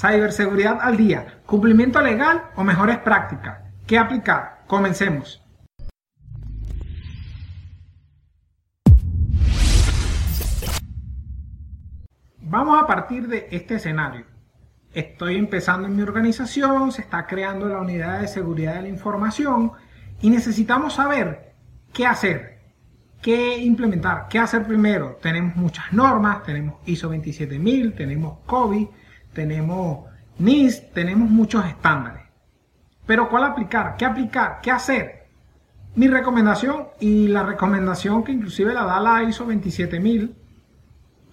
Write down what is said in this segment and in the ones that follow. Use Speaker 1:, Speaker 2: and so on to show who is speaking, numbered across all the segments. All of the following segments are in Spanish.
Speaker 1: Ciberseguridad al día, cumplimiento legal o mejores prácticas. ¿Qué aplicar? Comencemos. Vamos a partir de este escenario. Estoy empezando en mi organización, se está creando la unidad de seguridad de la información y necesitamos saber qué hacer, qué implementar, qué hacer primero. Tenemos muchas normas, tenemos ISO 27000, tenemos COVID, tenemos NIS, tenemos muchos estándares. Pero ¿cuál aplicar? ¿Qué aplicar? ¿Qué hacer? Mi recomendación y la recomendación que inclusive la da la ISO 27000,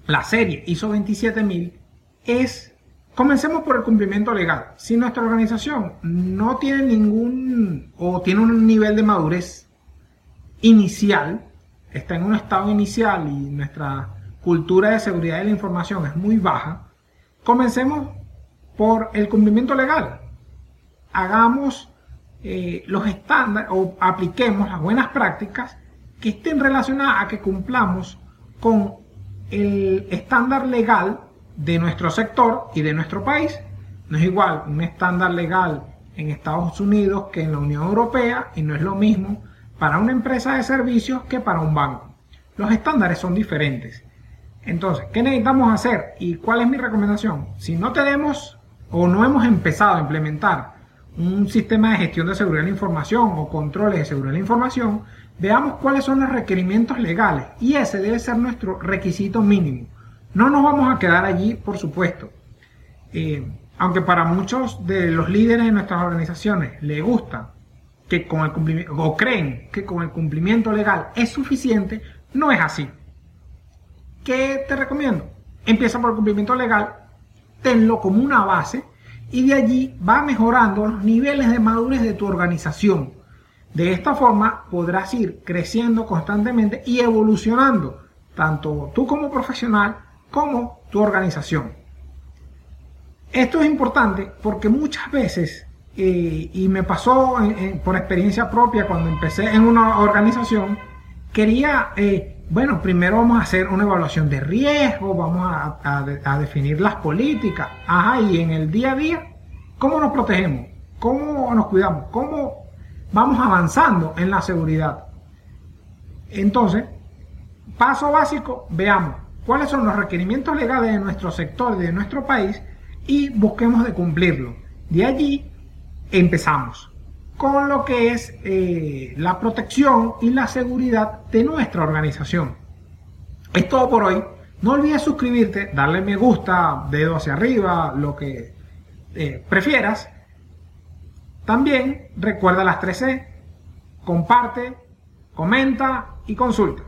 Speaker 1: la serie ISO 27000, es comencemos por el cumplimiento legal. Si nuestra organización no tiene ningún o tiene un nivel de madurez inicial, está en un estado inicial y nuestra cultura de seguridad de la información es muy baja, Comencemos por el cumplimiento legal. Hagamos eh, los estándares o apliquemos las buenas prácticas que estén relacionadas a que cumplamos con el estándar legal de nuestro sector y de nuestro país. No es igual un estándar legal en Estados Unidos que en la Unión Europea y no es lo mismo para una empresa de servicios que para un banco. Los estándares son diferentes. Entonces, ¿qué necesitamos hacer? ¿Y cuál es mi recomendación? Si no tenemos o no hemos empezado a implementar un sistema de gestión de seguridad de la información o controles de seguridad de la información, veamos cuáles son los requerimientos legales y ese debe ser nuestro requisito mínimo. No nos vamos a quedar allí, por supuesto. Eh, aunque para muchos de los líderes de nuestras organizaciones les gusta que con el cumplimiento, o creen que con el cumplimiento legal es suficiente, no es así. ¿Qué te recomiendo? Empieza por el cumplimiento legal, tenlo como una base y de allí va mejorando los niveles de madurez de tu organización. De esta forma podrás ir creciendo constantemente y evolucionando, tanto tú como profesional como tu organización. Esto es importante porque muchas veces, eh, y me pasó por experiencia propia cuando empecé en una organización, quería eh, bueno, primero vamos a hacer una evaluación de riesgo, vamos a, definir las políticas. Ajá, y en el día a día, ¿cómo nos protegemos? ¿Cómo nos cuidamos? ¿Cómo vamos avanzando en la seguridad? Entonces, paso básico, veamos cuáles son los requerimientos legales de nuestro sector, de nuestro país, y busquemos de cumplirlo. De allí empezamos con lo que es eh, la protección y la seguridad de nuestra organización. Es todo por hoy. No olvides suscribirte, darle me gusta, dedo hacia arriba, lo que eh, prefieras. También recuerda las 3C. Comparte, comenta y consulta.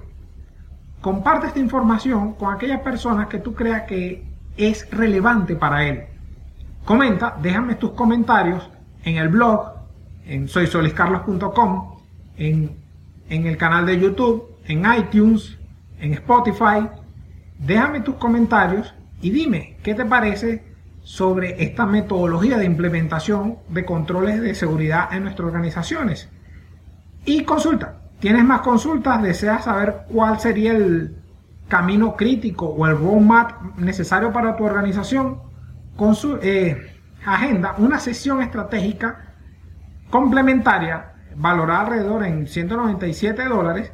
Speaker 1: Comparte esta información con aquellas personas que tú creas que es relevante para él. Comenta, déjame tus comentarios en el blog en soysoliscarlos.com, en, en el canal de YouTube, en iTunes, en Spotify. Déjame tus comentarios y dime qué te parece sobre esta metodología de implementación de controles de seguridad en nuestras organizaciones. Y consulta. ¿Tienes más consultas? ¿Deseas saber cuál sería el camino crítico o el roadmap necesario para tu organización? Eh, agenda una sesión estratégica complementaria valorada alrededor en 197 dólares,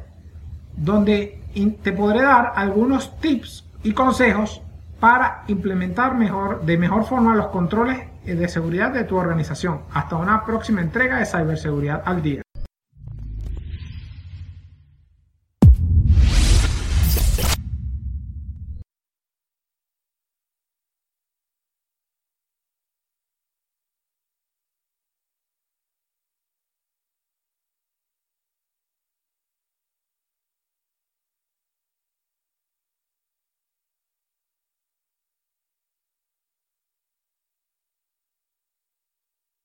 Speaker 1: donde te podré dar algunos tips y consejos para implementar mejor, de mejor forma los controles de seguridad de tu organización. Hasta una próxima entrega de ciberseguridad al día.